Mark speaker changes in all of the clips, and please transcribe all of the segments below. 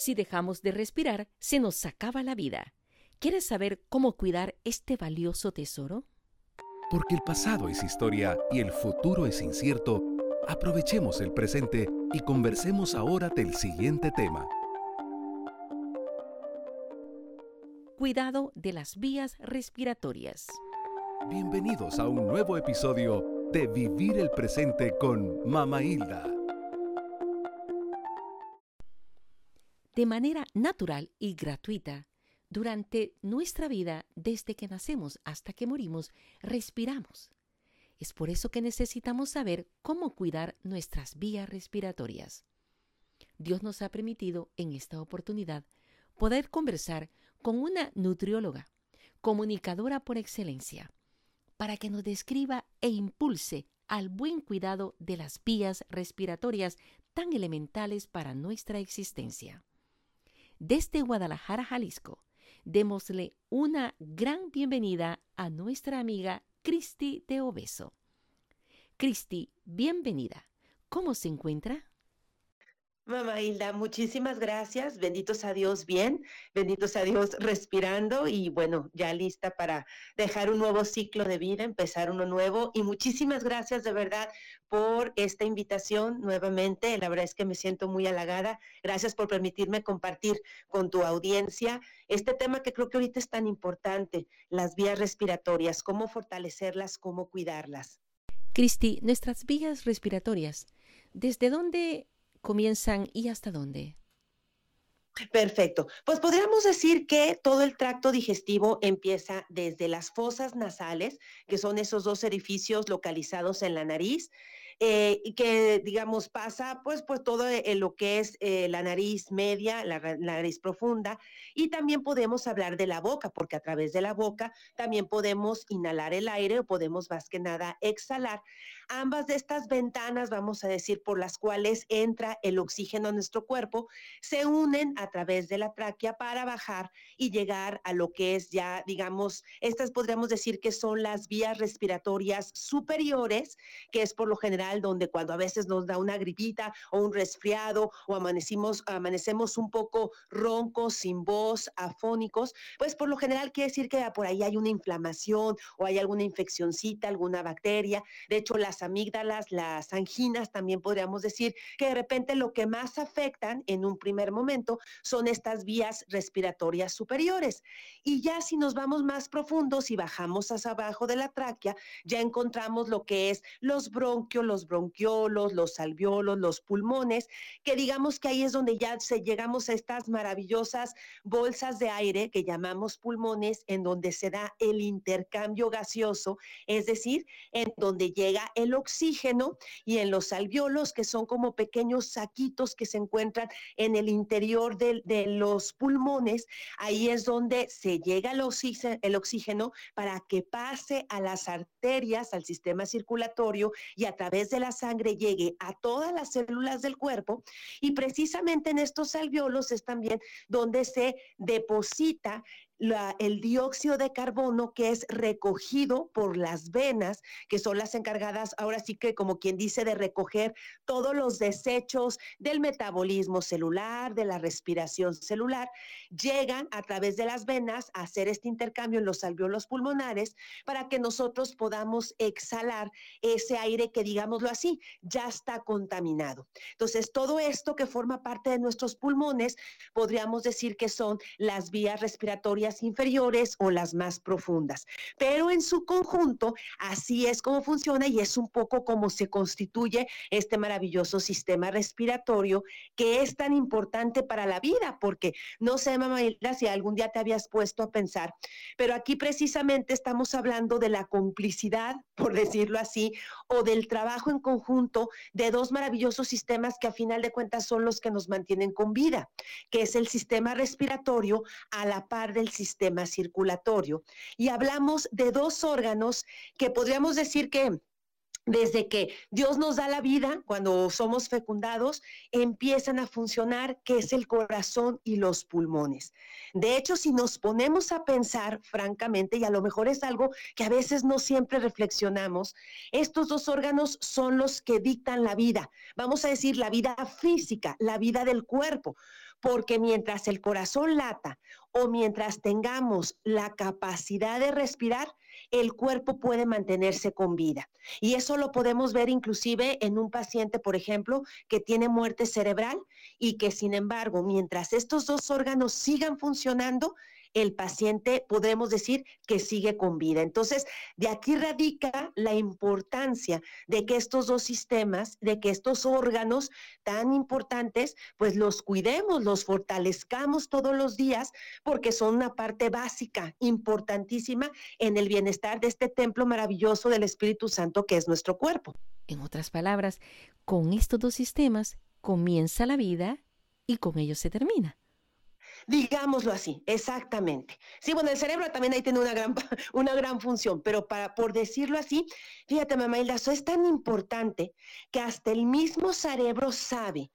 Speaker 1: Si dejamos de respirar, se nos acaba la vida. ¿Quieres saber cómo cuidar este valioso tesoro?
Speaker 2: Porque el pasado es historia y el futuro es incierto, aprovechemos el presente y conversemos ahora del siguiente tema.
Speaker 1: Cuidado de las vías respiratorias.
Speaker 2: Bienvenidos a un nuevo episodio de Vivir el Presente con Mama Hilda.
Speaker 1: De manera natural y gratuita, durante nuestra vida, desde que nacemos hasta que morimos, respiramos. Es por eso que necesitamos saber cómo cuidar nuestras vías respiratorias. Dios nos ha permitido en esta oportunidad poder conversar con una nutrióloga, comunicadora por excelencia, para que nos describa e impulse al buen cuidado de las vías respiratorias tan elementales para nuestra existencia. Desde Guadalajara, Jalisco, démosle una gran bienvenida a nuestra amiga Cristi de Obeso. Cristi, bienvenida. ¿Cómo se encuentra?
Speaker 3: Mamá Hilda, muchísimas gracias. Benditos a Dios, bien. Benditos a Dios, respirando y bueno, ya lista para dejar un nuevo ciclo de vida, empezar uno nuevo. Y muchísimas gracias de verdad por esta invitación nuevamente. La verdad es que me siento muy halagada. Gracias por permitirme compartir con tu audiencia este tema que creo que ahorita es tan importante, las vías respiratorias, cómo fortalecerlas, cómo cuidarlas.
Speaker 1: Cristi, nuestras vías respiratorias, ¿desde dónde comienzan y hasta dónde?
Speaker 3: Perfecto. Pues podríamos decir que todo el tracto digestivo empieza desde las fosas nasales, que son esos dos edificios localizados en la nariz, eh, y que, digamos, pasa pues, pues todo eh, lo que es eh, la nariz media, la, la, nariz profunda, y también podemos hablar de la boca, porque a través de la boca también podemos inhalar el aire o podemos más que nada exhalar. Ambas de estas ventanas, vamos a decir, por las cuales entra el oxígeno a nuestro cuerpo, se unen a través de la tráquea para bajar y llegar a lo que es ya, digamos, estas podríamos decir que son las vías respiratorias superiores, que es por lo general donde cuando a veces nos da una gripita o un resfriado o amanecimos, amanecemos un poco roncos, sin voz, afónicos, pues por lo general quiere decir que por ahí hay una inflamación o hay alguna infeccioncita, alguna bacteria. De hecho, las amígdalas, las anginas, también podríamos decir que de repente lo que más afectan en un primer momento son estas vías respiratorias superiores. Y ya si nos vamos más profundos y bajamos hacia abajo de la tráquea, ya encontramos lo que es los bronquios, los bronquiolos, los alveolos, los pulmones, que digamos que ahí es donde ya se llegamos a estas maravillosas bolsas de aire que llamamos pulmones, en donde se da el intercambio gaseoso, es decir, en donde llega el oxígeno y en los alveolos, que son como pequeños saquitos que se encuentran en el interior de, los pulmones, ahí es donde se llega el oxígeno, el oxígeno para que pase a las arterias, al sistema circulatorio y a través de la sangre llegue a todas las células del cuerpo. Y precisamente en estos alveolos es también donde se deposita el dióxido de carbono que es recogido por las venas, que son las encargadas, ahora sí que como quien dice, de recoger todos los desechos del metabolismo celular, de la respiración celular, llegan a través de las venas a hacer este intercambio en los alveolos pulmonares para que nosotros podamos exhalar ese aire que, digámoslo así, ya está contaminado. Entonces, todo esto que forma parte de nuestros pulmones, podríamos decir que son las vías respiratorias inferiores o las más profundas. Pero en su conjunto, así es como funciona y es un poco como se constituye este maravilloso sistema respiratorio que es tan importante para la vida, porque no sé, mamá, si algún día te habías puesto a pensar, pero aquí precisamente estamos hablando de la complicidad, por decirlo así, o del trabajo en conjunto de dos maravillosos sistemas que a final de cuentas son los que nos mantienen con vida, que es el sistema respiratorio a la par del sistema circulatorio. Y hablamos de dos órganos que podríamos decir que desde que Dios nos da la vida, cuando somos fecundados, empiezan a funcionar, que es el corazón y los pulmones. De hecho, si nos ponemos a pensar, francamente, y a lo mejor es algo que a veces no siempre reflexionamos, estos dos órganos son los que dictan la vida, vamos a decir la vida física, la vida del cuerpo porque mientras el corazón lata o mientras tengamos la capacidad de respirar, el cuerpo puede mantenerse con vida. Y eso lo podemos ver inclusive en un paciente, por ejemplo, que tiene muerte cerebral y que sin embargo, mientras estos dos órganos sigan funcionando, el paciente podemos decir que sigue con vida. Entonces, de aquí radica la importancia de que estos dos sistemas, de que estos órganos tan importantes, pues los cuidemos, los fortalezcamos todos los días, porque son una parte básica, importantísima en el bienestar de este templo maravilloso del Espíritu Santo que es nuestro cuerpo.
Speaker 1: En otras palabras, con estos dos sistemas comienza la vida y con ellos se termina.
Speaker 3: Digámoslo así, exactamente. Sí, bueno, el cerebro también ahí tiene una gran, una gran función, pero para, por decirlo así, fíjate, mamá Hilda, eso es tan importante que hasta el mismo cerebro sabe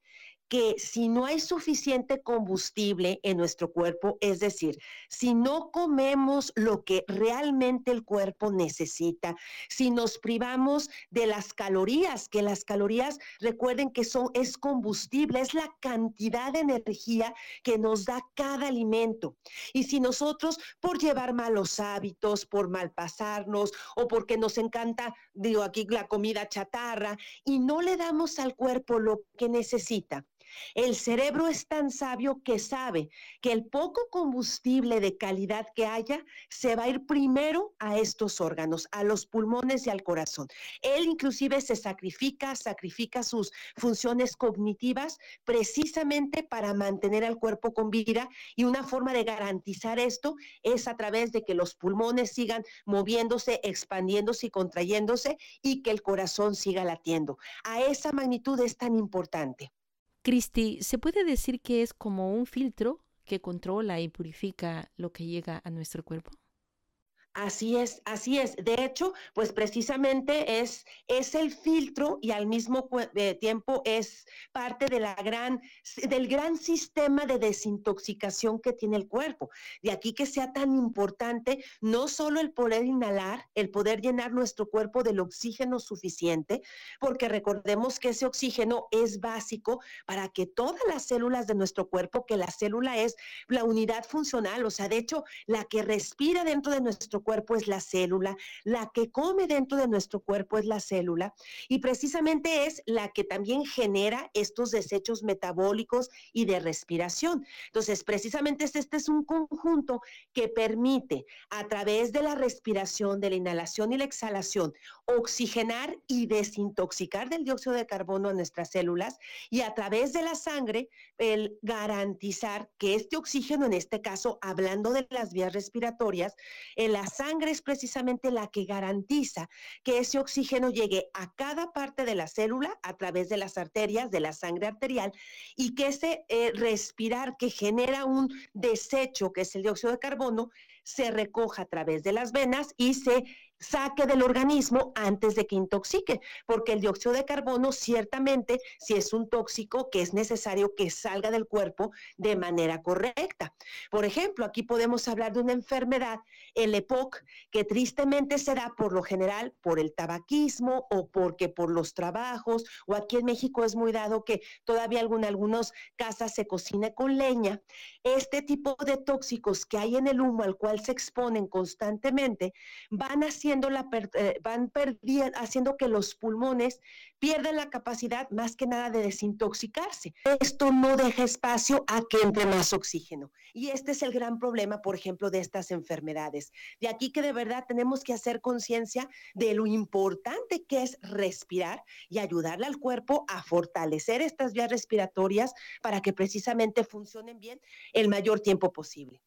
Speaker 3: que si no hay suficiente combustible en nuestro cuerpo, es decir, si no comemos lo que realmente el cuerpo necesita, si nos privamos de las calorías, que las calorías, recuerden que son es combustible, es la cantidad de energía que nos da cada alimento. Y si nosotros por llevar malos hábitos, por malpasarnos o porque nos encanta, digo aquí la comida chatarra y no le damos al cuerpo lo que necesita, el cerebro es tan sabio que sabe que el poco combustible de calidad que haya se va a ir primero a estos órganos, a los pulmones y al corazón. Él inclusive se sacrifica, sacrifica sus funciones cognitivas precisamente para mantener al cuerpo con vida y una forma de garantizar esto es a través de que los pulmones sigan moviéndose, expandiéndose y contrayéndose y que el corazón siga latiendo. A esa magnitud es tan importante.
Speaker 1: Cristi, ¿se puede decir que es como un filtro que controla y purifica lo que llega a nuestro cuerpo?
Speaker 3: Así es, así es. De hecho, pues precisamente es, es el filtro y al mismo eh, tiempo es parte de la gran, del gran sistema de desintoxicación que tiene el cuerpo. De aquí que sea tan importante no solo el poder inhalar, el poder llenar nuestro cuerpo del oxígeno suficiente, porque recordemos que ese oxígeno es básico para que todas las células de nuestro cuerpo, que la célula es la unidad funcional, o sea, de hecho, la que respira dentro de nuestro cuerpo es la célula, la que come dentro de nuestro cuerpo es la célula y precisamente es la que también genera estos desechos metabólicos y de respiración. Entonces, precisamente este, este es un conjunto que permite a través de la respiración, de la inhalación y la exhalación, oxigenar y desintoxicar del dióxido de carbono a nuestras células y a través de la sangre el garantizar que este oxígeno, en este caso, hablando de las vías respiratorias, en sangre es precisamente la que garantiza que ese oxígeno llegue a cada parte de la célula a través de las arterias, de la sangre arterial, y que ese eh, respirar que genera un desecho, que es el dióxido de carbono, se recoja a través de las venas y se saque del organismo antes de que intoxique, porque el dióxido de carbono ciertamente si es un tóxico que es necesario que salga del cuerpo de manera correcta. Por ejemplo, aquí podemos hablar de una enfermedad, el EPOC, que tristemente se da por lo general por el tabaquismo o porque por los trabajos, o aquí en México es muy dado que todavía en algunas casas se cocina con leña. Este tipo de tóxicos que hay en el humo al cual se exponen constantemente van la, eh, van perdiendo, haciendo que los pulmones pierdan la capacidad más que nada de desintoxicarse. Esto no deja espacio a que entre más oxígeno. Y este es el gran problema, por ejemplo, de estas enfermedades. De aquí que de verdad tenemos que hacer conciencia de lo importante que es respirar y ayudarle al cuerpo a fortalecer estas vías respiratorias para que precisamente funcionen bien el mayor tiempo posible.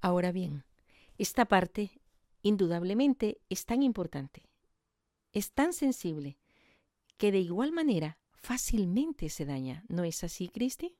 Speaker 1: Ahora bien, esta parte indudablemente es tan importante, es tan sensible, que de igual manera fácilmente se daña. ¿No es así, Cristi?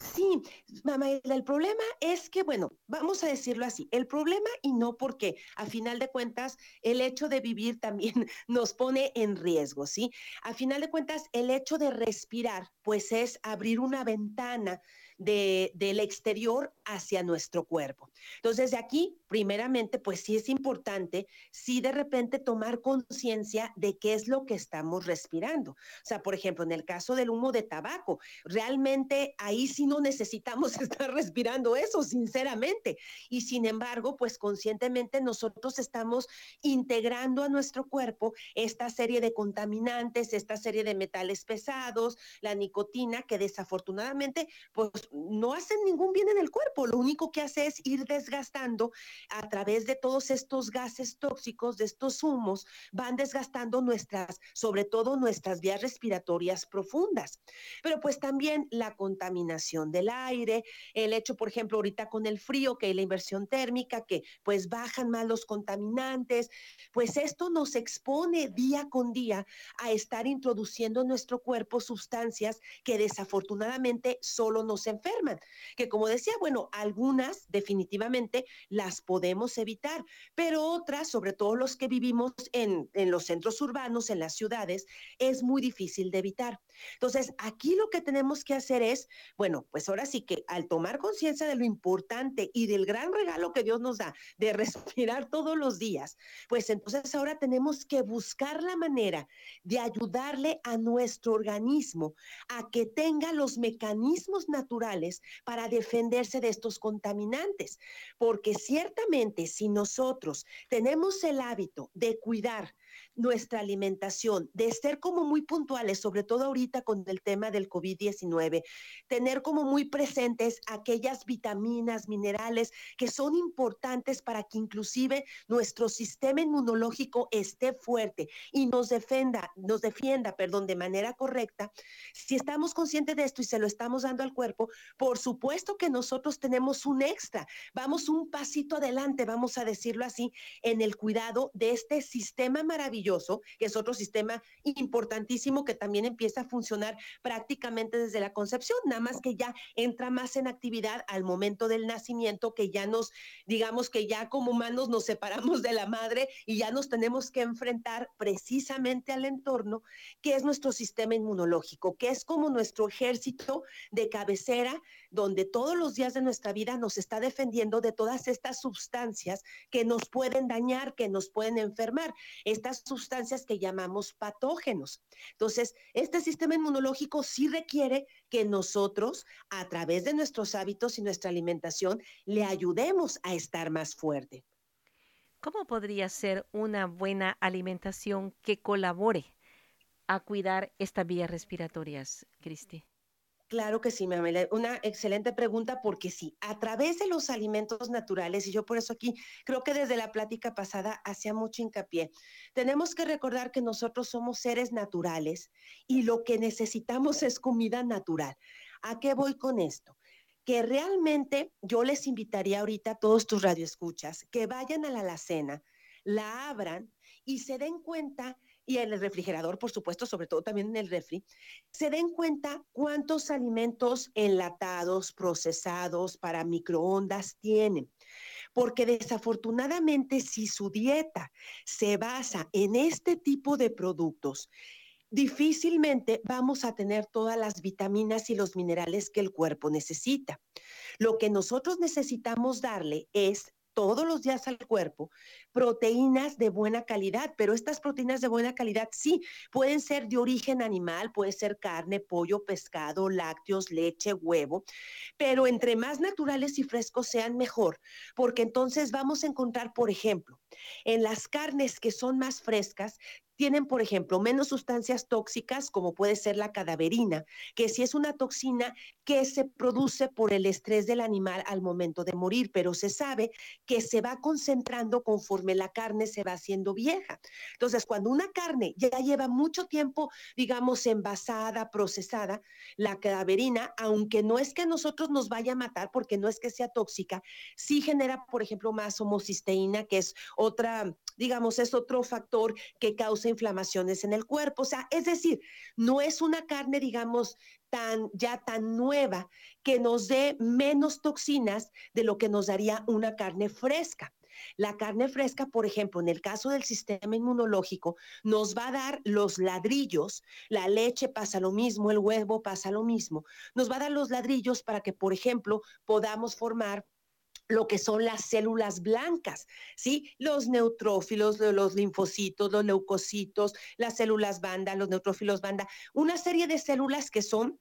Speaker 3: Sí, mamá, el problema es que, bueno, vamos a decirlo así, el problema y no porque a final de cuentas el hecho de vivir también nos pone en riesgo, ¿sí? A final de cuentas el hecho de respirar, pues es abrir una ventana de, del exterior hacia nuestro cuerpo. Entonces, de aquí, primeramente, pues sí es importante, sí de repente tomar conciencia de qué es lo que estamos respirando. O sea, por ejemplo, en el caso del humo de tabaco, realmente ahí sí no necesitamos estar respirando eso, sinceramente. Y sin embargo, pues conscientemente nosotros estamos integrando a nuestro cuerpo esta serie de contaminantes, esta serie de metales pesados, la nicotina, que desafortunadamente, pues no hacen ningún bien en el cuerpo. Lo único que hace es ir desgastando a través de todos estos gases tóxicos, de estos humos, van desgastando nuestras, sobre todo nuestras vías respiratorias profundas. Pero pues también la contaminación del aire, el hecho, por ejemplo, ahorita con el frío, que la inversión térmica, que pues bajan más los contaminantes, pues esto nos expone día con día a estar introduciendo en nuestro cuerpo sustancias que desafortunadamente solo nos enferman, que como decía, bueno, algunas definitivamente las podemos evitar, pero otras, sobre todo los que vivimos en, en los centros urbanos, en las ciudades, es muy difícil de evitar. Entonces, aquí lo que tenemos que hacer es, bueno, pues ahora sí que al tomar conciencia de lo importante y del gran regalo que Dios nos da de respirar todos los días, pues entonces ahora tenemos que buscar la manera de ayudarle a nuestro organismo a que tenga los mecanismos naturales para defenderse de estos contaminantes. Porque ciertamente si nosotros tenemos el hábito de cuidar nuestra alimentación, de ser como muy puntuales, sobre todo ahorita con el tema del COVID-19, tener como muy presentes aquellas vitaminas, minerales que son importantes para que inclusive nuestro sistema inmunológico esté fuerte y nos defenda, nos defienda, perdón, de manera correcta. Si estamos conscientes de esto y se lo estamos dando al cuerpo, por supuesto que nosotros tenemos un extra, vamos un pasito adelante, vamos a decirlo así, en el cuidado de este sistema maravilloso que es otro sistema importantísimo que también empieza a funcionar prácticamente desde la concepción, nada más que ya entra más en actividad al momento del nacimiento, que ya nos, digamos que ya como humanos nos separamos de la madre y ya nos tenemos que enfrentar precisamente al entorno, que es nuestro sistema inmunológico, que es como nuestro ejército de cabecera, donde todos los días de nuestra vida nos está defendiendo de todas estas sustancias que nos pueden dañar, que nos pueden enfermar. Estas sustancias que llamamos patógenos. Entonces, este sistema inmunológico sí requiere que nosotros, a través de nuestros hábitos y nuestra alimentación, le ayudemos a estar más fuerte.
Speaker 1: ¿Cómo podría ser una buena alimentación que colabore a cuidar estas vías respiratorias, Cristi?
Speaker 3: Claro que sí, Mamela. Una excelente pregunta porque sí, a través de los alimentos naturales, y yo por eso aquí creo que desde la plática pasada hacía mucho hincapié, tenemos que recordar que nosotros somos seres naturales y lo que necesitamos es comida natural. ¿A qué voy con esto? Que realmente yo les invitaría ahorita a todos tus radioescuchas que vayan a la alacena, la abran y se den cuenta y en el refrigerador, por supuesto, sobre todo también en el refri, se den cuenta cuántos alimentos enlatados, procesados para microondas tienen. Porque desafortunadamente si su dieta se basa en este tipo de productos, difícilmente vamos a tener todas las vitaminas y los minerales que el cuerpo necesita. Lo que nosotros necesitamos darle es todos los días al cuerpo proteínas de buena calidad, pero estas proteínas de buena calidad sí pueden ser de origen animal, puede ser carne, pollo, pescado, lácteos, leche, huevo, pero entre más naturales y frescos sean mejor, porque entonces vamos a encontrar, por ejemplo, en las carnes que son más frescas, tienen, por ejemplo, menos sustancias tóxicas, como puede ser la cadaverina, que si es una toxina que se produce por el estrés del animal al momento de morir, pero se sabe que se va concentrando conforme la carne se va haciendo vieja. Entonces, cuando una carne ya lleva mucho tiempo, digamos, envasada, procesada, la cadaverina, aunque no es que a nosotros nos vaya a matar, porque no es que sea tóxica, sí genera, por ejemplo, más homocisteína, que es otra, digamos, es otro factor que causa inflamaciones en el cuerpo. O sea, es decir, no es una carne, digamos, tan ya tan nueva que nos dé menos toxinas de lo que nos daría una carne fresca. La carne fresca, por ejemplo, en el caso del sistema inmunológico, nos va a dar los ladrillos, la leche pasa lo mismo, el huevo pasa lo mismo, nos va a dar los ladrillos para que, por ejemplo, podamos formar lo que son las células blancas, ¿sí? Los neutrófilos, los linfocitos, los leucocitos, las células banda, los neutrófilos banda, una serie de células que son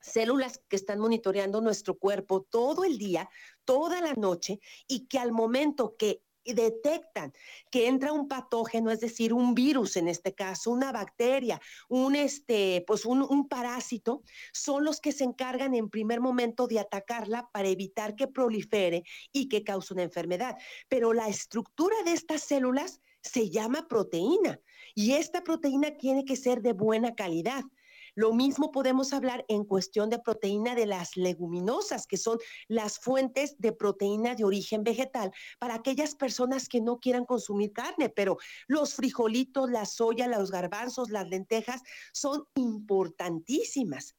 Speaker 3: células que están monitoreando nuestro cuerpo todo el día, toda la noche, y que al momento que detectan que entra un patógeno, es decir, un virus en este caso, una bacteria, un este, pues un, un, parásito, son los que se encargan en primer momento de atacarla para evitar que prolifere y que cause una enfermedad. Pero la estructura de estas células se llama proteína y esta proteína tiene que ser de buena calidad. Lo mismo podemos hablar en cuestión de proteína de las leguminosas, que son las fuentes de proteína de origen vegetal para aquellas personas que no quieran consumir carne, pero los frijolitos, la soya, los garbanzos, las lentejas son importantísimas.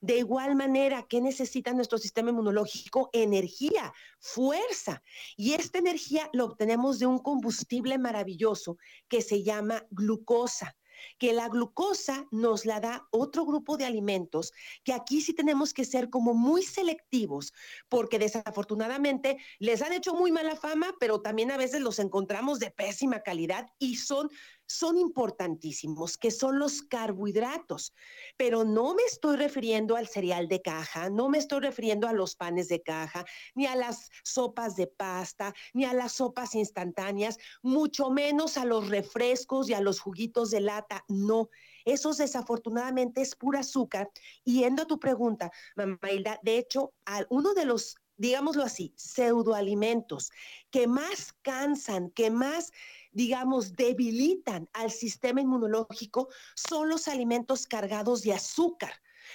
Speaker 3: De igual manera, ¿qué necesita nuestro sistema inmunológico? Energía, fuerza. Y esta energía la obtenemos de un combustible maravilloso que se llama glucosa que la glucosa nos la da otro grupo de alimentos, que aquí sí tenemos que ser como muy selectivos, porque desafortunadamente les han hecho muy mala fama, pero también a veces los encontramos de pésima calidad y son son importantísimos, que son los carbohidratos. Pero no me estoy refiriendo al cereal de caja, no me estoy refiriendo a los panes de caja, ni a las sopas de pasta, ni a las sopas instantáneas, mucho menos a los refrescos y a los juguitos de lata. No, esos desafortunadamente es pura azúcar. Yendo a tu pregunta, mamá Hilda, de hecho, uno de los digámoslo así, pseudoalimentos que más cansan, que más digamos, debilitan al sistema inmunológico son los alimentos cargados de azúcar.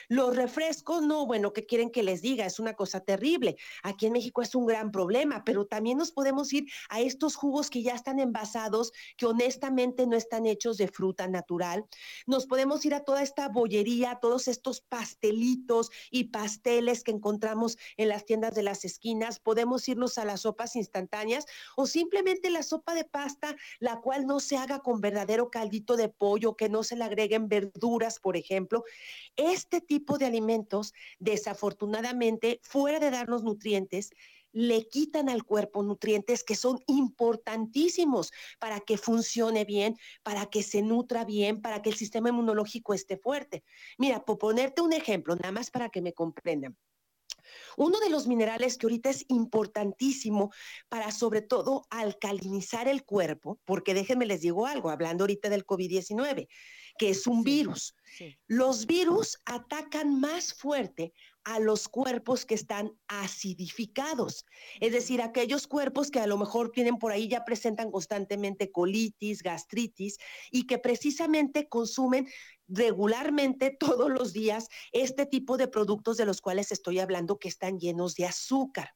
Speaker 3: Los refrescos, no, bueno, ¿qué quieren que les diga? Es una cosa terrible. Aquí en México es un gran problema, pero también nos podemos ir a estos jugos que ya están envasados, que honestamente no están hechos de fruta natural. Nos podemos ir a toda esta bollería, todos estos pastelitos y pasteles que encontramos en las tiendas de las esquinas. Podemos irnos a las sopas instantáneas o simplemente la sopa de pasta, la cual no se haga con verdadero caldito de pollo, que no se le agreguen verduras, por ejemplo. Este tipo de alimentos, desafortunadamente, fuera de darnos nutrientes, le quitan al cuerpo nutrientes que son importantísimos para que funcione bien, para que se nutra bien, para que el sistema inmunológico esté fuerte. Mira, por ponerte un ejemplo, nada más para que me comprendan. Uno de los minerales que ahorita es importantísimo para sobre todo alcalinizar el cuerpo, porque déjenme les digo algo, hablando ahorita del COVID-19, que es un virus. Los virus atacan más fuerte a los cuerpos que están acidificados, es decir, aquellos cuerpos que a lo mejor tienen por ahí ya presentan constantemente colitis, gastritis y que precisamente consumen regularmente todos los días este tipo de productos de los cuales estoy hablando que están llenos de azúcar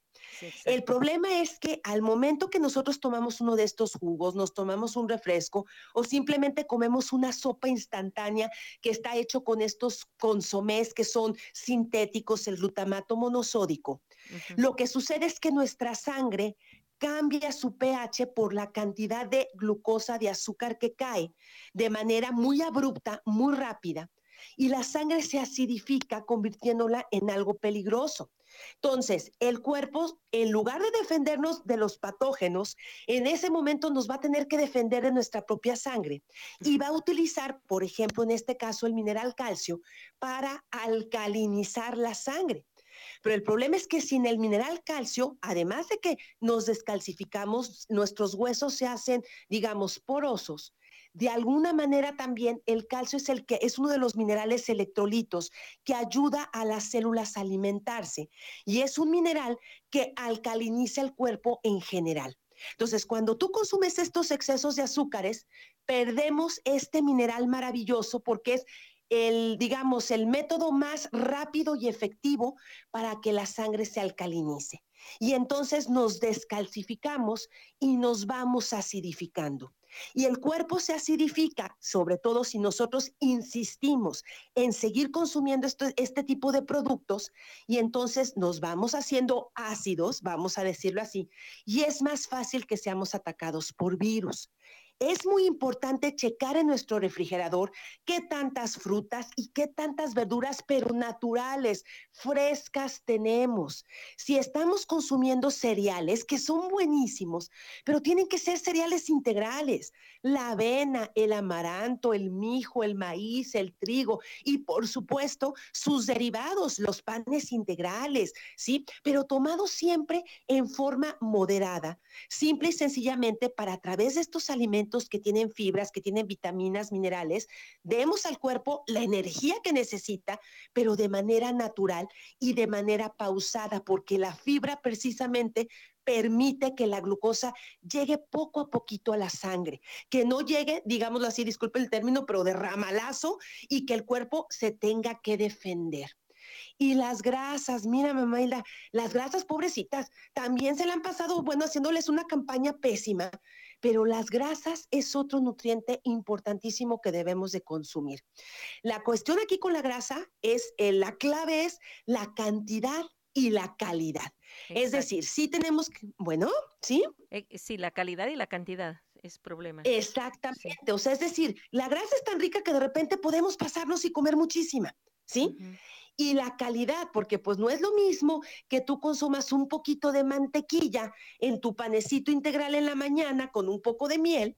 Speaker 3: el problema es que al momento que nosotros tomamos uno de estos jugos, nos tomamos un refresco o simplemente comemos una sopa instantánea que está hecho con estos consomés que son sintéticos, el glutamato monosódico, lo que sucede es que nuestra sangre cambia su pH por la cantidad de glucosa, de azúcar que cae de manera muy abrupta, muy rápida, y la sangre se acidifica convirtiéndola en algo peligroso. Entonces, el cuerpo, en lugar de defendernos de los patógenos, en ese momento nos va a tener que defender de nuestra propia sangre y va a utilizar, por ejemplo, en este caso, el mineral calcio para alcalinizar la sangre. Pero el problema es que sin el mineral calcio, además de que nos descalcificamos, nuestros huesos se hacen, digamos, porosos, de alguna manera también el calcio es el que es uno de los minerales electrolitos que ayuda a las células a alimentarse y es un mineral que alcaliniza el cuerpo en general. Entonces, cuando tú consumes estos excesos de azúcares, perdemos este mineral maravilloso porque es el, digamos, el método más rápido y efectivo para que la sangre se alcalinice. Y entonces nos descalcificamos y nos vamos acidificando. Y el cuerpo se acidifica, sobre todo si nosotros insistimos en seguir consumiendo este tipo de productos y entonces nos vamos haciendo ácidos, vamos a decirlo así, y es más fácil que seamos atacados por virus es muy importante checar en nuestro refrigerador qué tantas frutas y qué tantas verduras, pero naturales, frescas tenemos. Si estamos consumiendo cereales, que son buenísimos, pero tienen que ser cereales integrales, la avena, el amaranto, el mijo, el maíz, el trigo y por supuesto sus derivados, los panes integrales, ¿sí? Pero tomados siempre en forma moderada, simple y sencillamente para a través de estos alimentos que tienen fibras, que tienen vitaminas, minerales, demos al cuerpo la energía que necesita, pero de manera natural y de manera pausada, porque la fibra precisamente permite que la glucosa llegue poco a poquito a la sangre, que no llegue, digámoslo así, disculpe el término, pero de ramalazo y que el cuerpo se tenga que defender. Y las grasas, mira, mamá Hilda, las grasas pobrecitas también se le han pasado, bueno, haciéndoles una campaña pésima, pero las grasas es otro nutriente importantísimo que debemos de consumir. La cuestión aquí con la grasa es, eh, la clave es la cantidad y la calidad. Es decir, sí tenemos que, bueno, ¿sí?
Speaker 1: Eh, sí, la calidad y la cantidad es problema.
Speaker 3: Exactamente, o sea, es decir, la grasa es tan rica que de repente podemos pasarnos y comer muchísima, ¿sí? Y la calidad, porque pues no es lo mismo que tú consumas un poquito de mantequilla en tu panecito integral en la mañana con un poco de miel,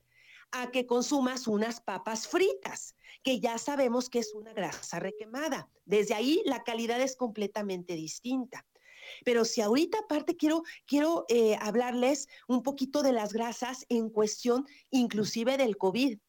Speaker 3: a que consumas unas papas fritas, que ya sabemos que es una grasa requemada. Desde ahí la calidad es completamente distinta. Pero si ahorita aparte quiero, quiero eh, hablarles un poquito de las grasas en cuestión inclusive del COVID.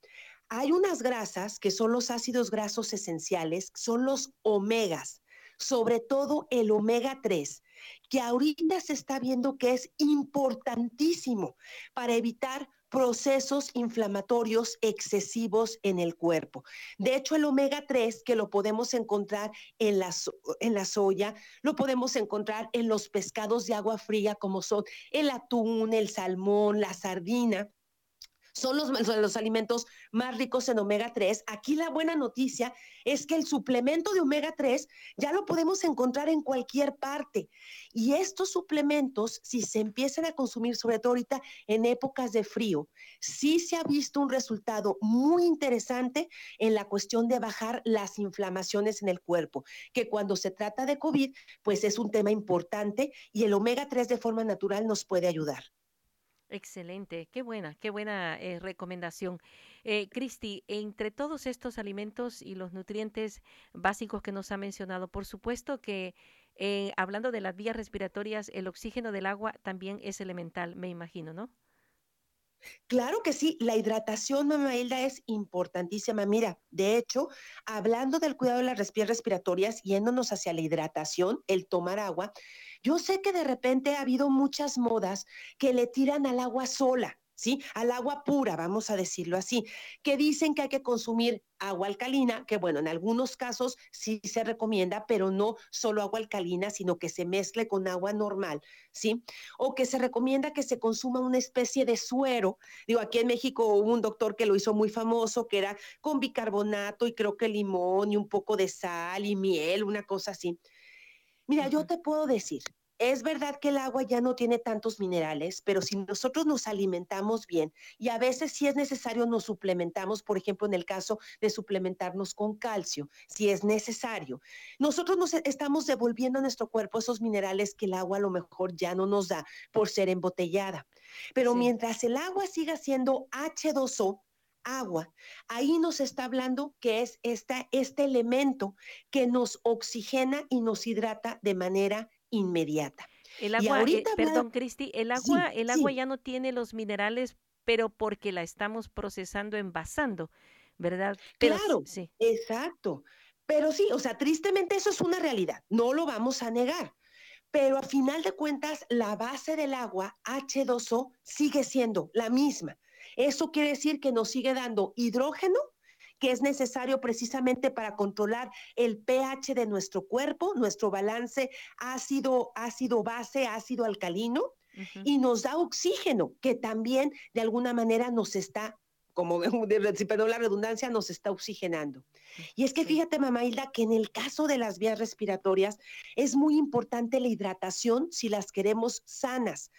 Speaker 3: Hay unas grasas que son los ácidos grasos esenciales, son los omegas, sobre todo el omega 3, que ahorita se está viendo que es importantísimo para evitar procesos inflamatorios excesivos en el cuerpo. De hecho, el omega 3, que lo podemos encontrar en la, en la soya, lo podemos encontrar en los pescados de agua fría como son el atún, el salmón, la sardina, son los, los, alimentos más ricos en omega 3. Aquí la buena noticia es que el suplemento de omega 3 ya lo podemos encontrar en cualquier parte. Y estos suplementos, si se empiezan a consumir, sobre todo ahorita en épocas de frío, sí se ha visto un resultado muy interesante en la cuestión de bajar las inflamaciones en el cuerpo, que cuando se trata de COVID, pues es un tema importante y el omega 3 de forma natural nos puede ayudar.
Speaker 1: Excelente, qué buena, qué buena eh, recomendación. Eh, Cristi, entre todos estos alimentos y los nutrientes básicos que nos ha mencionado, por supuesto que eh, hablando de las vías respiratorias, el oxígeno del agua también es elemental, me imagino, ¿no?
Speaker 3: Claro que sí, la hidratación, mamá Hilda, es importantísima. Mira, de hecho, hablando del cuidado de las respiratorias, yéndonos hacia la hidratación, el tomar agua, yo sé que de repente ha habido muchas modas que le tiran al agua sola. ¿Sí? Al agua pura, vamos a decirlo así, que dicen que hay que consumir agua alcalina, que bueno, en algunos casos sí se recomienda, pero no solo agua alcalina, sino que se mezcle con agua normal, ¿sí? O que se recomienda que se consuma una especie de suero. Digo, aquí en México hubo un doctor que lo hizo muy famoso, que era con bicarbonato y creo que limón y un poco de sal y miel, una cosa así. Mira, yo te puedo decir, es verdad que el agua ya no tiene tantos minerales, pero si nosotros nos alimentamos bien y a veces si es necesario nos suplementamos, por ejemplo, en el caso de suplementarnos con calcio, si es necesario, nosotros nos estamos devolviendo a nuestro cuerpo esos minerales que el agua a lo mejor ya no nos da por ser embotellada. Pero mientras el agua siga siendo H2O, agua. Ahí nos está hablando que es esta, este elemento que nos oxigena y nos hidrata de manera inmediata.
Speaker 1: El agua, eh, perdón, Cristi, el agua, el agua ya no tiene los minerales, pero porque la estamos procesando, envasando, ¿verdad?
Speaker 3: claro, sí. exacto. Pero sí, o sea, tristemente eso es una realidad, no lo vamos a negar. Pero a final de cuentas, la base del agua, H2O, sigue siendo la misma. Eso quiere decir que nos sigue dando hidrógeno, que es necesario precisamente para controlar el pH de nuestro cuerpo, nuestro balance ácido, ácido base, ácido alcalino, y nos da oxígeno, que también de alguna manera nos está como perdón la redundancia, nos está oxigenando. Y es que fíjate, mamá Hilda, que en el caso de las vías respiratorias es muy importante la hidratación si las queremos sanas,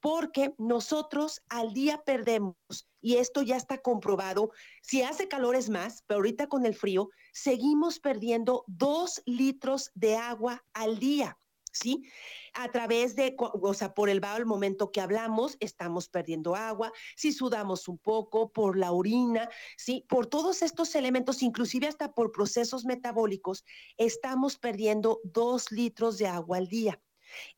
Speaker 3: porque nosotros al día perdemos, y esto ya está comprobado, si hace calor es más, pero ahorita con el frío, seguimos perdiendo dos litros de agua al día. ¿Sí? A través de, o sea, por el el momento que hablamos, estamos perdiendo agua, si sudamos un poco, por la orina, ¿sí? Por todos estos elementos, inclusive hasta por procesos metabólicos, estamos perdiendo dos litros de agua al día.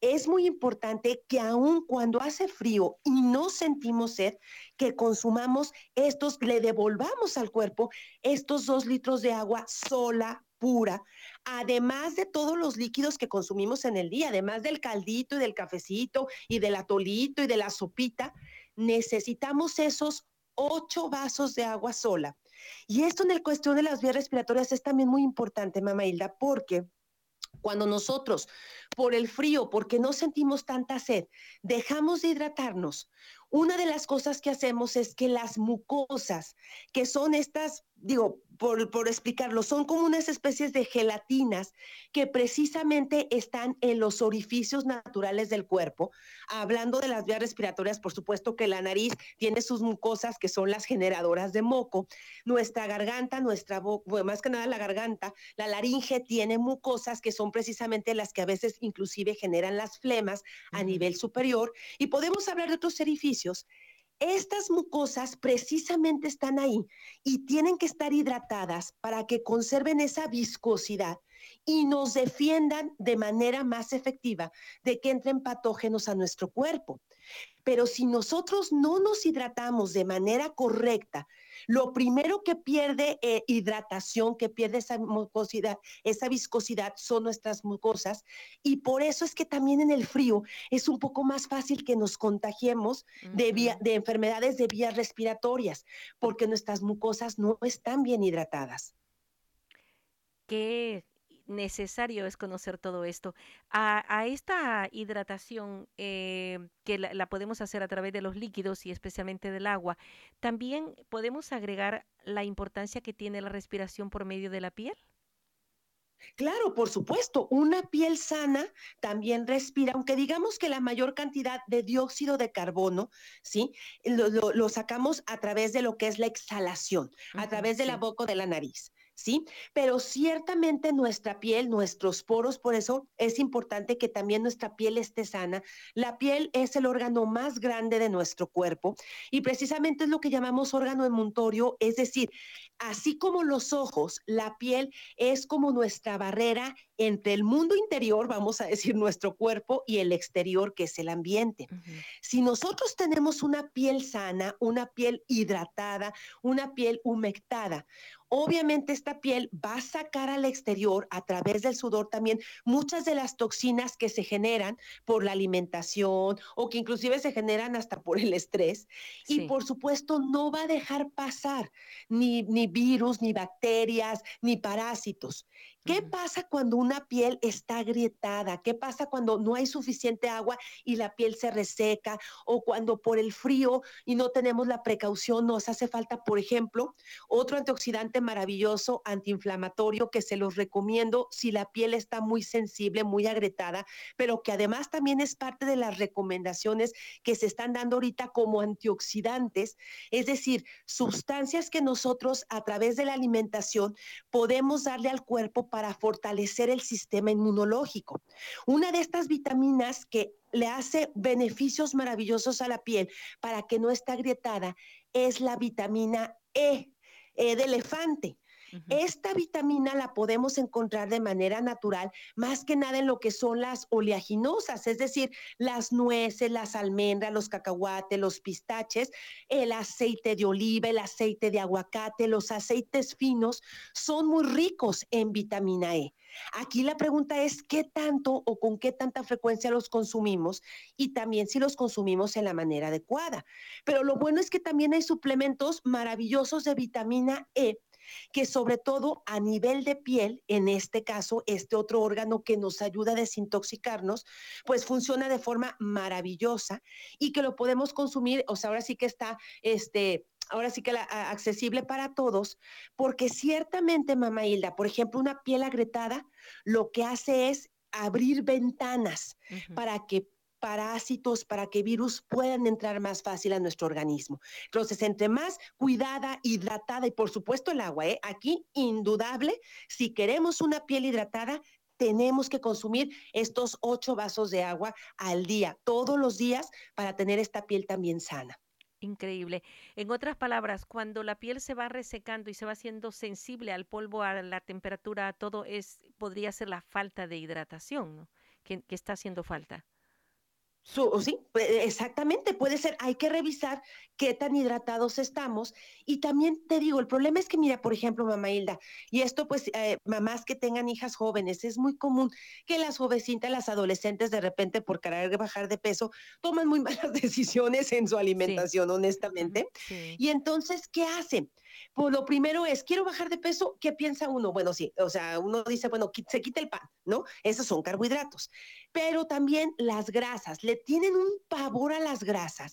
Speaker 3: Es muy importante que aun cuando hace frío y no sentimos sed, que consumamos estos, le devolvamos al cuerpo estos dos litros de agua sola, pura, además de todos los líquidos que consumimos en el día, además del caldito y del cafecito y del atolito y de la sopita, necesitamos esos ocho vasos de agua sola. Y esto en el cuestión de las vías respiratorias es también muy importante, mamá Hilda, porque cuando nosotros, por el frío, porque no sentimos tanta sed, dejamos de hidratarnos, una de las cosas que hacemos es que las mucosas, que son estas, digo, por, por, explicarlo, son como unas especies de gelatinas que precisamente están en los orificios naturales del cuerpo. Hablando de las vías respiratorias, por supuesto que la nariz tiene sus mucosas que son las generadoras de moco. Nuestra garganta, nuestra boca, bueno, más que nada la garganta, la laringe tiene mucosas que son precisamente las que a veces inclusive generan las flemas a nivel superior. Y podemos hablar de otros orificios estas mucosas precisamente están ahí y tienen que estar hidratadas para que conserven esa viscosidad y nos defiendan de manera más efectiva de que entren patógenos a nuestro cuerpo. Pero si nosotros no nos hidratamos de manera correcta, lo primero que pierde eh, hidratación, que pierde esa mucosidad, esa viscosidad, son nuestras mucosas. Y por eso es que también en el frío es un poco más fácil que nos contagiemos de, de enfermedades de vías respiratorias, porque nuestras mucosas no están bien hidratadas.
Speaker 1: ¿Qué necesario es conocer todo esto. A, esta hidratación eh, que la, podemos hacer a través de los líquidos y especialmente del agua, también podemos agregar la importancia que tiene la respiración por medio de la piel.
Speaker 3: Claro, por supuesto, una piel sana también respira, aunque digamos que la mayor cantidad de dióxido de carbono, ¿sí? Lo, sacamos a través de lo que es la exhalación, a través de la boca de la nariz. ¿Sí? Pero ciertamente nuestra piel, nuestros poros, por eso es importante que también nuestra piel esté sana. La piel es el órgano más grande de nuestro cuerpo y precisamente es lo que llamamos órgano emuntorio, es decir, así como los ojos, la piel es como nuestra barrera entre el mundo interior, vamos a decir, nuestro cuerpo y el exterior, que es el ambiente. Si nosotros tenemos una piel sana, una piel hidratada, una piel humectada, obviamente esta piel va a sacar al exterior a través del sudor también muchas de las toxinas que se generan por la alimentación o que inclusive se generan hasta por el estrés. Y por supuesto no va a dejar pasar ni, ni virus, ni bacterias, ni parásitos. ¿Qué pasa cuando una piel está agrietada? ¿Qué pasa cuando no hay suficiente agua y la piel se reseca? O cuando por el frío y no tenemos la precaución nos hace falta, por ejemplo, otro antioxidante maravilloso, antiinflamatorio, que se los recomiendo si la piel está muy sensible, muy agrietada, pero que además también es parte de las recomendaciones que se están dando ahorita como antioxidantes, es decir, sustancias que nosotros a través de la alimentación podemos darle al cuerpo para fortalecer el sistema inmunológico. Una de estas vitaminas que le hace beneficios maravillosos a la piel para que no esté agrietada es la vitamina E, E de elefante. Esta vitamina la podemos encontrar de manera natural, más que nada en lo que son las oleaginosas, es decir, las nueces, las almendras, los cacahuates, los pistaches, el aceite de oliva, el aceite de aguacate, los aceites finos, son muy ricos en vitamina E. Aquí la pregunta es qué tanto o con qué tanta frecuencia los consumimos y también si los consumimos en la manera adecuada. Pero lo bueno es que también hay suplementos maravillosos de vitamina E que sobre todo a nivel de piel, en este caso, este otro órgano que nos ayuda a desintoxicarnos, pues funciona de forma maravillosa y que lo podemos consumir, o sea, ahora sí que está este ahora sí que accesible para todos, porque ciertamente, mamá Hilda, por ejemplo, una piel agrietada lo que hace es abrir ventanas para que parásitos, para que virus puedan entrar más fácil a nuestro organismo. Entonces, entre más cuidada, hidratada y por supuesto el agua, ¿eh? aquí indudable, si queremos una piel hidratada, tenemos que consumir estos ocho vasos de agua al día, todos los días, para tener esta piel también sana.
Speaker 1: Increíble. En otras palabras, cuando la piel se va resecando y se va haciendo sensible al polvo, a la temperatura, a todo, es podría ser la falta de hidratación, ¿no? que está haciendo falta
Speaker 3: sí, exactamente, puede ser, hay que revisar qué tan hidratados estamos. Y también te digo, el problema es que, mira, por ejemplo, mamá Hilda, y esto pues, eh, mamás que tengan hijas jóvenes, es muy común que las jovencitas, las adolescentes, de repente por querer bajar de peso, toman muy malas decisiones en su alimentación, honestamente. Y entonces, ¿qué hacen? Pues lo primero es, quiero bajar de peso, ¿qué piensa uno? Bueno, sí, o sea, uno dice, bueno, se quita el pan, ¿no? Esos son carbohidratos. Pero también las grasas, le tienen un pavor a las grasas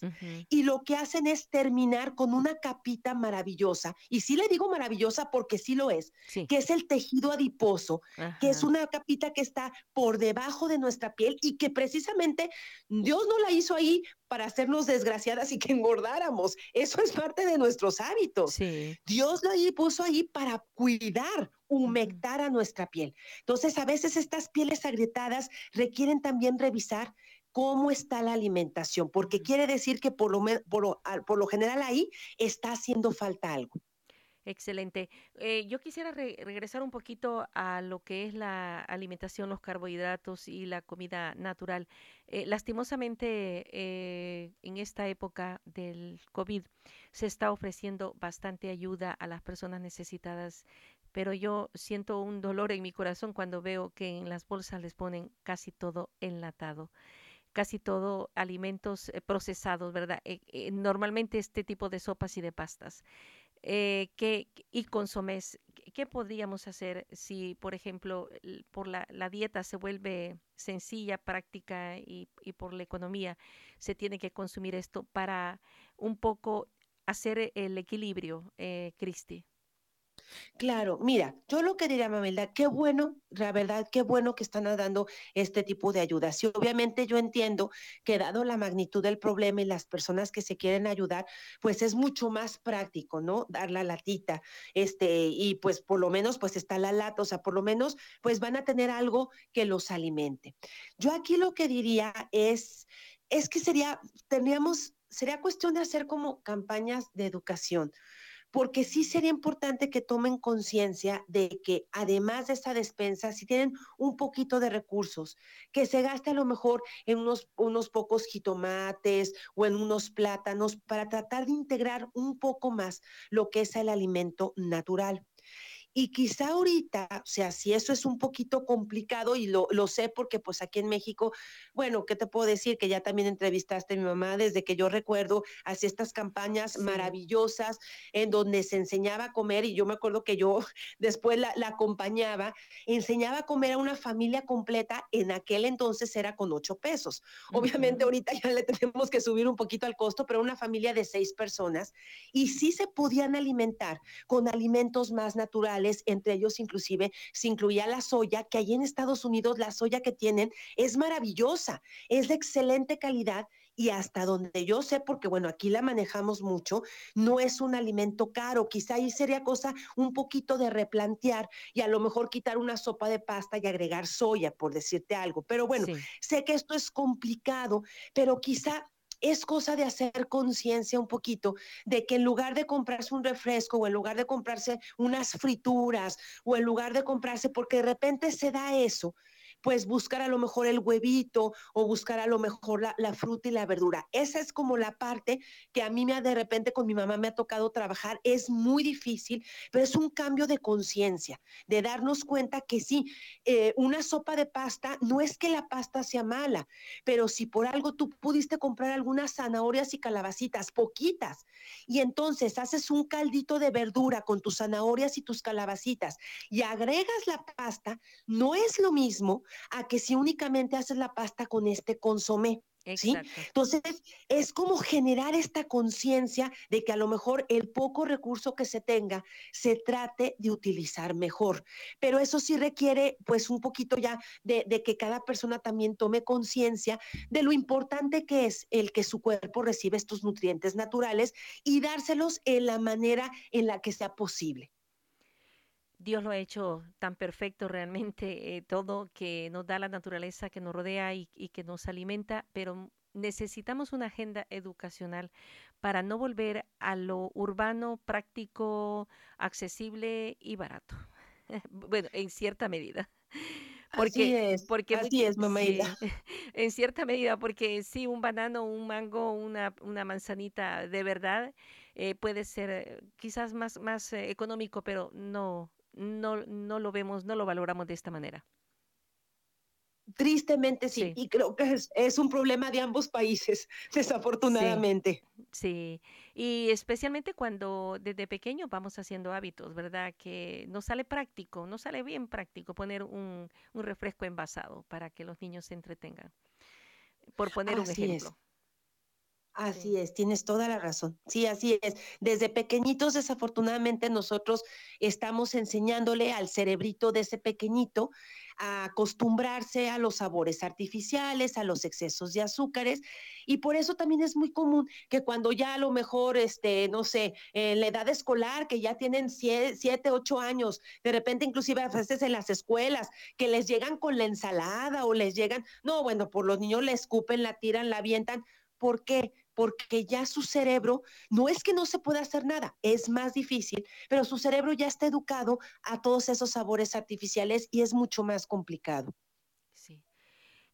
Speaker 3: y lo que hacen es terminar con una capita maravillosa. Y sí le digo maravillosa porque sí lo es, que es el tejido adiposo, que es una capita que está por debajo de nuestra piel y que precisamente Dios no la hizo ahí para hacernos desgraciadas y que engordáramos. Eso es parte de nuestros hábitos. Dios lo puso ahí para cuidar, humectar a nuestra piel. Entonces, a veces estas pieles agrietadas requieren también revisar cómo está la alimentación, porque quiere decir que por lo, por por lo general ahí está haciendo falta algo.
Speaker 1: Excelente. Eh, yo quisiera regresar un poquito a lo que es la alimentación, los carbohidratos y la comida natural. Eh, lastimosamente, eh, en esta época del COVID se está ofreciendo bastante ayuda a las personas necesitadas, pero yo siento un dolor en mi corazón cuando veo que en las bolsas les ponen casi todo enlatado casi todo alimentos procesados, ¿verdad? normalmente este tipo de sopas y de pastas eh, que, y consomés. ¿Qué podríamos hacer si, por ejemplo, por la, dieta se vuelve sencilla, práctica y, y, por la economía se tiene que consumir esto para un poco hacer el equilibrio, eh, Cristi?
Speaker 3: Claro, mira, yo lo que diría, Mamelda, qué bueno, la verdad, qué bueno que están dando este tipo de ayuda. Sí, obviamente yo entiendo que dado la magnitud del problema y las personas que se quieren ayudar, pues es mucho más práctico, ¿no? Dar la latita, este, y pues por lo menos pues está la lata, o sea, por lo menos pues van a tener algo que los alimente. Yo aquí lo que diría es, es que sería, tendríamos, sería cuestión de hacer como campañas de educación porque sí sería importante que tomen conciencia de que además de esa despensa, si tienen un poquito de recursos, que se gaste a lo mejor en unos, unos pocos jitomates o en unos plátanos para tratar de integrar un poco más lo que es el alimento natural. Y quizá ahorita, o sea, si eso es un poquito complicado y lo, lo, sé porque pues aquí en México, bueno, ¿qué te puedo decir? Que ya también entrevistaste a mi mamá desde que yo recuerdo, hacía estas campañas maravillosas en donde se enseñaba a comer y yo me acuerdo que yo después la, la, acompañaba, enseñaba a comer a una familia completa, en aquel entonces era con ocho pesos. Obviamente ahorita ya le tenemos que subir un poquito al costo, pero una familia de seis personas y sí se podían alimentar con alimentos más naturales entre ellos inclusive se incluía la soya, que allí en Estados Unidos la soya que tienen es maravillosa, es de excelente calidad y hasta donde yo sé, porque bueno, aquí la manejamos mucho, no es un alimento caro, quizá ahí sería cosa un poquito de replantear y a lo mejor quitar una sopa de pasta y agregar soya, por decirte algo. Pero bueno, sé que esto es complicado, pero quizá es cosa de hacer conciencia un poquito de que en lugar de comprarse un refresco o en lugar de comprarse unas frituras o en lugar de comprarse, porque de repente se da eso, pues buscar a lo mejor el huevito o buscar a lo mejor la, fruta y la verdura. Esa es como la parte que a mí me ha de repente con mi mamá me ha tocado trabajar. Es muy difícil, pero es un cambio de conciencia, de darnos cuenta que sí, eh, una sopa de pasta no es que la pasta sea mala, pero si por algo tú pudiste comprar algunas zanahorias y calabacitas, poquitas, y entonces haces un caldito de verdura con tus zanahorias y tus calabacitas y agregas la pasta, no es lo mismo a que si únicamente haces la pasta con este consomé. Entonces, es como generar esta conciencia de que a lo mejor el poco recurso que se tenga se trate de utilizar mejor. Pero eso sí requiere pues un poquito ya de, de que cada persona también tome conciencia de lo importante que es el que su cuerpo reciba estos nutrientes naturales y dárselos en la manera en la que sea posible.
Speaker 1: Dios lo ha hecho tan perfecto realmente, eh, todo que nos da la naturaleza que nos rodea y, que nos alimenta, pero necesitamos una agenda educacional para no volver a lo urbano, práctico, accesible y barato. bueno, en cierta medida.
Speaker 3: Porque, así es, porque así es, mamá.
Speaker 1: en cierta medida, porque sí, un banano, un mango, una, una manzanita de verdad eh, puede ser eh, quizás más, más económico, pero no, no, no lo vemos, no lo valoramos de esta manera.
Speaker 3: Tristemente sí, y creo que es, un problema de ambos países, desafortunadamente.
Speaker 1: Sí. y especialmente cuando desde pequeño vamos haciendo hábitos, ¿verdad? Que no sale práctico, no sale bien práctico poner un, refresco envasado para que los niños se entretengan. Por poner un ejemplo.
Speaker 3: Así es, tienes toda la razón. Sí, así es. Desde pequeñitos, desafortunadamente, nosotros estamos enseñándole al cerebrito de ese pequeñito a acostumbrarse a los sabores artificiales, a los excesos de azúcares, y por eso también es muy común que cuando ya a lo mejor, este, no sé, en la edad escolar, que ya tienen siete, ocho años, de repente inclusive a veces en las escuelas, que les llegan con la ensalada o les llegan, no, bueno, por los niños le escupen, la tiran, la avientan. ¿Por qué? Porque ya su cerebro, no es que no se pueda hacer nada, es más difícil, pero su cerebro ya está educado a todos esos sabores artificiales y es mucho más complicado.
Speaker 1: Sí.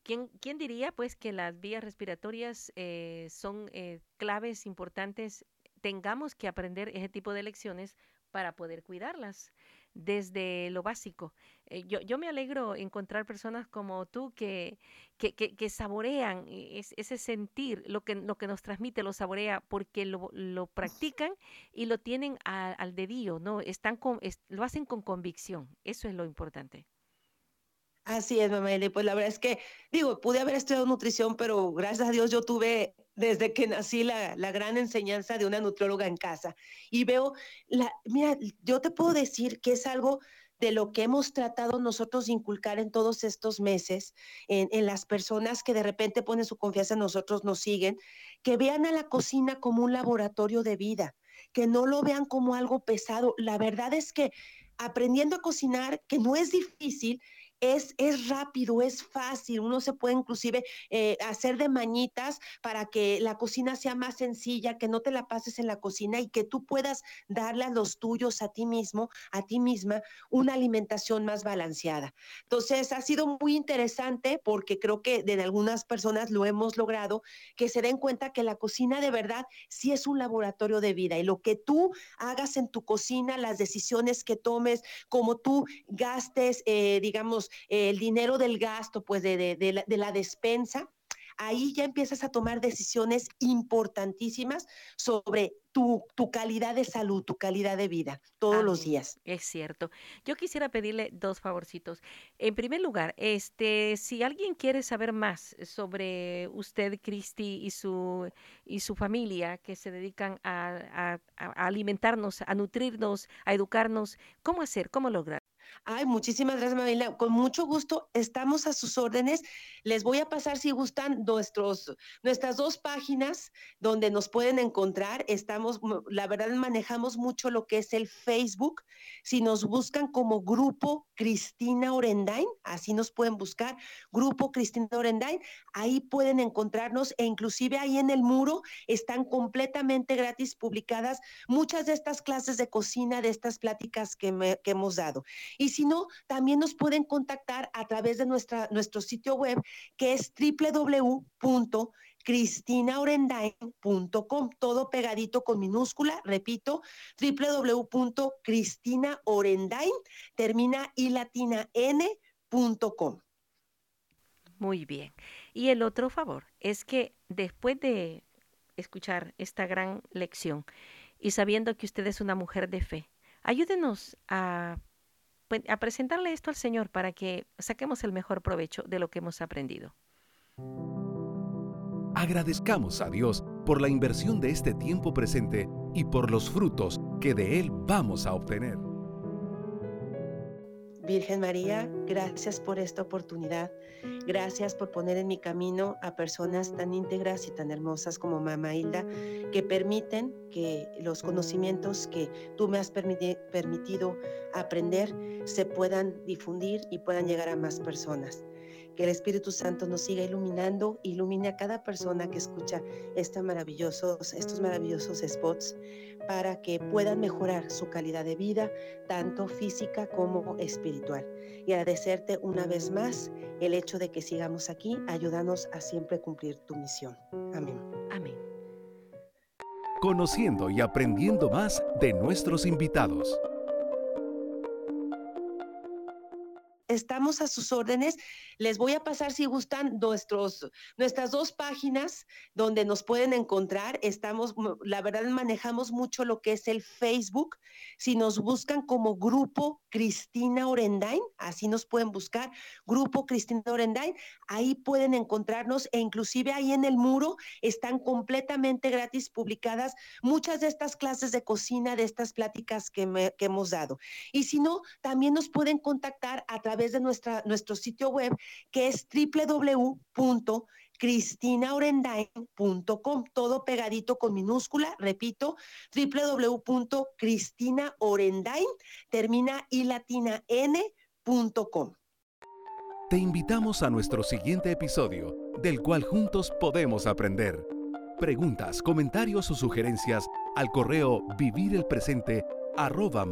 Speaker 1: ¿Quién, quién diría pues que las vías respiratorias eh, son eh, claves importantes? Tengamos que aprender ese tipo de lecciones para poder cuidarlas desde lo básico. Eh, yo, yo, me alegro encontrar personas como tú que, que, que, saborean ese sentir, lo que, lo que nos transmite, lo saborea porque lo, lo practican y lo tienen al dedillo, ¿no? Están con, lo hacen con convicción. Eso es lo importante.
Speaker 3: Así es, mamá Eli. Pues la verdad es que, digo, pude haber estudiado nutrición, pero gracias a Dios yo tuve desde que nací la, la, gran enseñanza de una nutrióloga en casa. Y veo, la, mira, yo te puedo decir que es algo de lo que hemos tratado nosotros de inculcar en todos estos meses, en, en, las personas que de repente ponen su confianza en nosotros, nos siguen, que vean a la cocina como un laboratorio de vida, que no lo vean como algo pesado. La verdad es que aprendiendo a cocinar, que no es difícil, es, rápido, es fácil, uno se puede inclusive eh, hacer de mañitas para que la cocina sea más sencilla, que no te la pases en la cocina y que tú puedas darle a los tuyos, a ti mismo, a ti misma, una alimentación más balanceada. Entonces, ha sido muy interesante porque creo que de algunas personas lo hemos logrado, que se den cuenta que la cocina de verdad sí es un laboratorio de vida y lo que tú hagas en tu cocina, las decisiones que tomes, como tú gastes, eh, digamos, el dinero del gasto, pues de, de, la, despensa, ahí ya empiezas a tomar decisiones importantísimas sobre tu, tu, calidad de salud, tu calidad de vida, todos los días.
Speaker 1: Es cierto. Yo quisiera pedirle dos favorcitos. En primer lugar, este, si alguien quiere saber más sobre usted, Cristi, y su, y su familia que se dedican a, a alimentarnos, a nutrirnos, a educarnos, ¿cómo hacer? ¿Cómo lograr?
Speaker 3: Ay, muchísimas gracias, María. Con mucho gusto, estamos a sus órdenes. Les voy a pasar, si gustan, nuestros, nuestras dos páginas donde nos pueden encontrar. Estamos, la verdad, manejamos mucho lo que es el Facebook. Si nos buscan como Grupo Cristina Orendain, así nos pueden buscar, Grupo Cristina Orendain, ahí pueden encontrarnos e inclusive ahí en el muro están completamente gratis publicadas muchas de estas clases de cocina, de estas pláticas que, que hemos dado. Si no, también nos pueden contactar a través de nuestra, nuestro sitio web que es www.cristinaorendain.com, todo pegadito con minúscula, repito, www.cristinaorendain, termina y latina n.com.
Speaker 1: Muy bien. Y el otro favor es que después de escuchar esta gran lección y sabiendo que usted es una mujer de fe, ayúdenos a a presentarle esto al Señor para que saquemos el mejor provecho de lo que hemos aprendido.
Speaker 2: agradezcamos a Dios por la inversión de este tiempo presente y por los frutos que de Él vamos a obtener.
Speaker 3: Virgen María, gracias por esta oportunidad. Gracias por poner en mi camino a personas tan íntegras y tan hermosas como Mamá Hilda, que permiten que los conocimientos que tú me has permitido aprender se puedan difundir y puedan llegar a más personas. Que el Espíritu Santo nos siga iluminando, ilumine a cada persona que escucha maravillosos, estos maravillosos spots para que puedan mejorar su calidad de vida, tanto física como espiritual. Y agradecerte una vez más el hecho de que sigamos aquí, ayúdanos a siempre cumplir tu misión. Amén.
Speaker 1: Amén.
Speaker 2: Conociendo y aprendiendo más de nuestros invitados.
Speaker 3: Estamos a sus órdenes. Les voy a pasar, si gustan, nuestros, nuestras dos páginas donde nos pueden encontrar. Estamos, la verdad, manejamos mucho lo que es el Facebook. Si nos buscan como Grupo Cristina Orendain, así nos pueden buscar, Grupo Cristina Orendain, ahí pueden encontrarnos e inclusive ahí en el muro están completamente gratis publicadas muchas de estas clases de cocina, de estas pláticas que, que hemos dado. Y si no, también nos pueden contactar a través de nuestra, nuestro sitio web que es www.cristinaorendain.com, todo pegadito con minúscula, repito, www.cristinaorendain, termina y latina n.com.
Speaker 2: Te invitamos a nuestro siguiente episodio, del cual juntos podemos aprender. Preguntas, comentarios o sugerencias al correo vivirelpresente arroba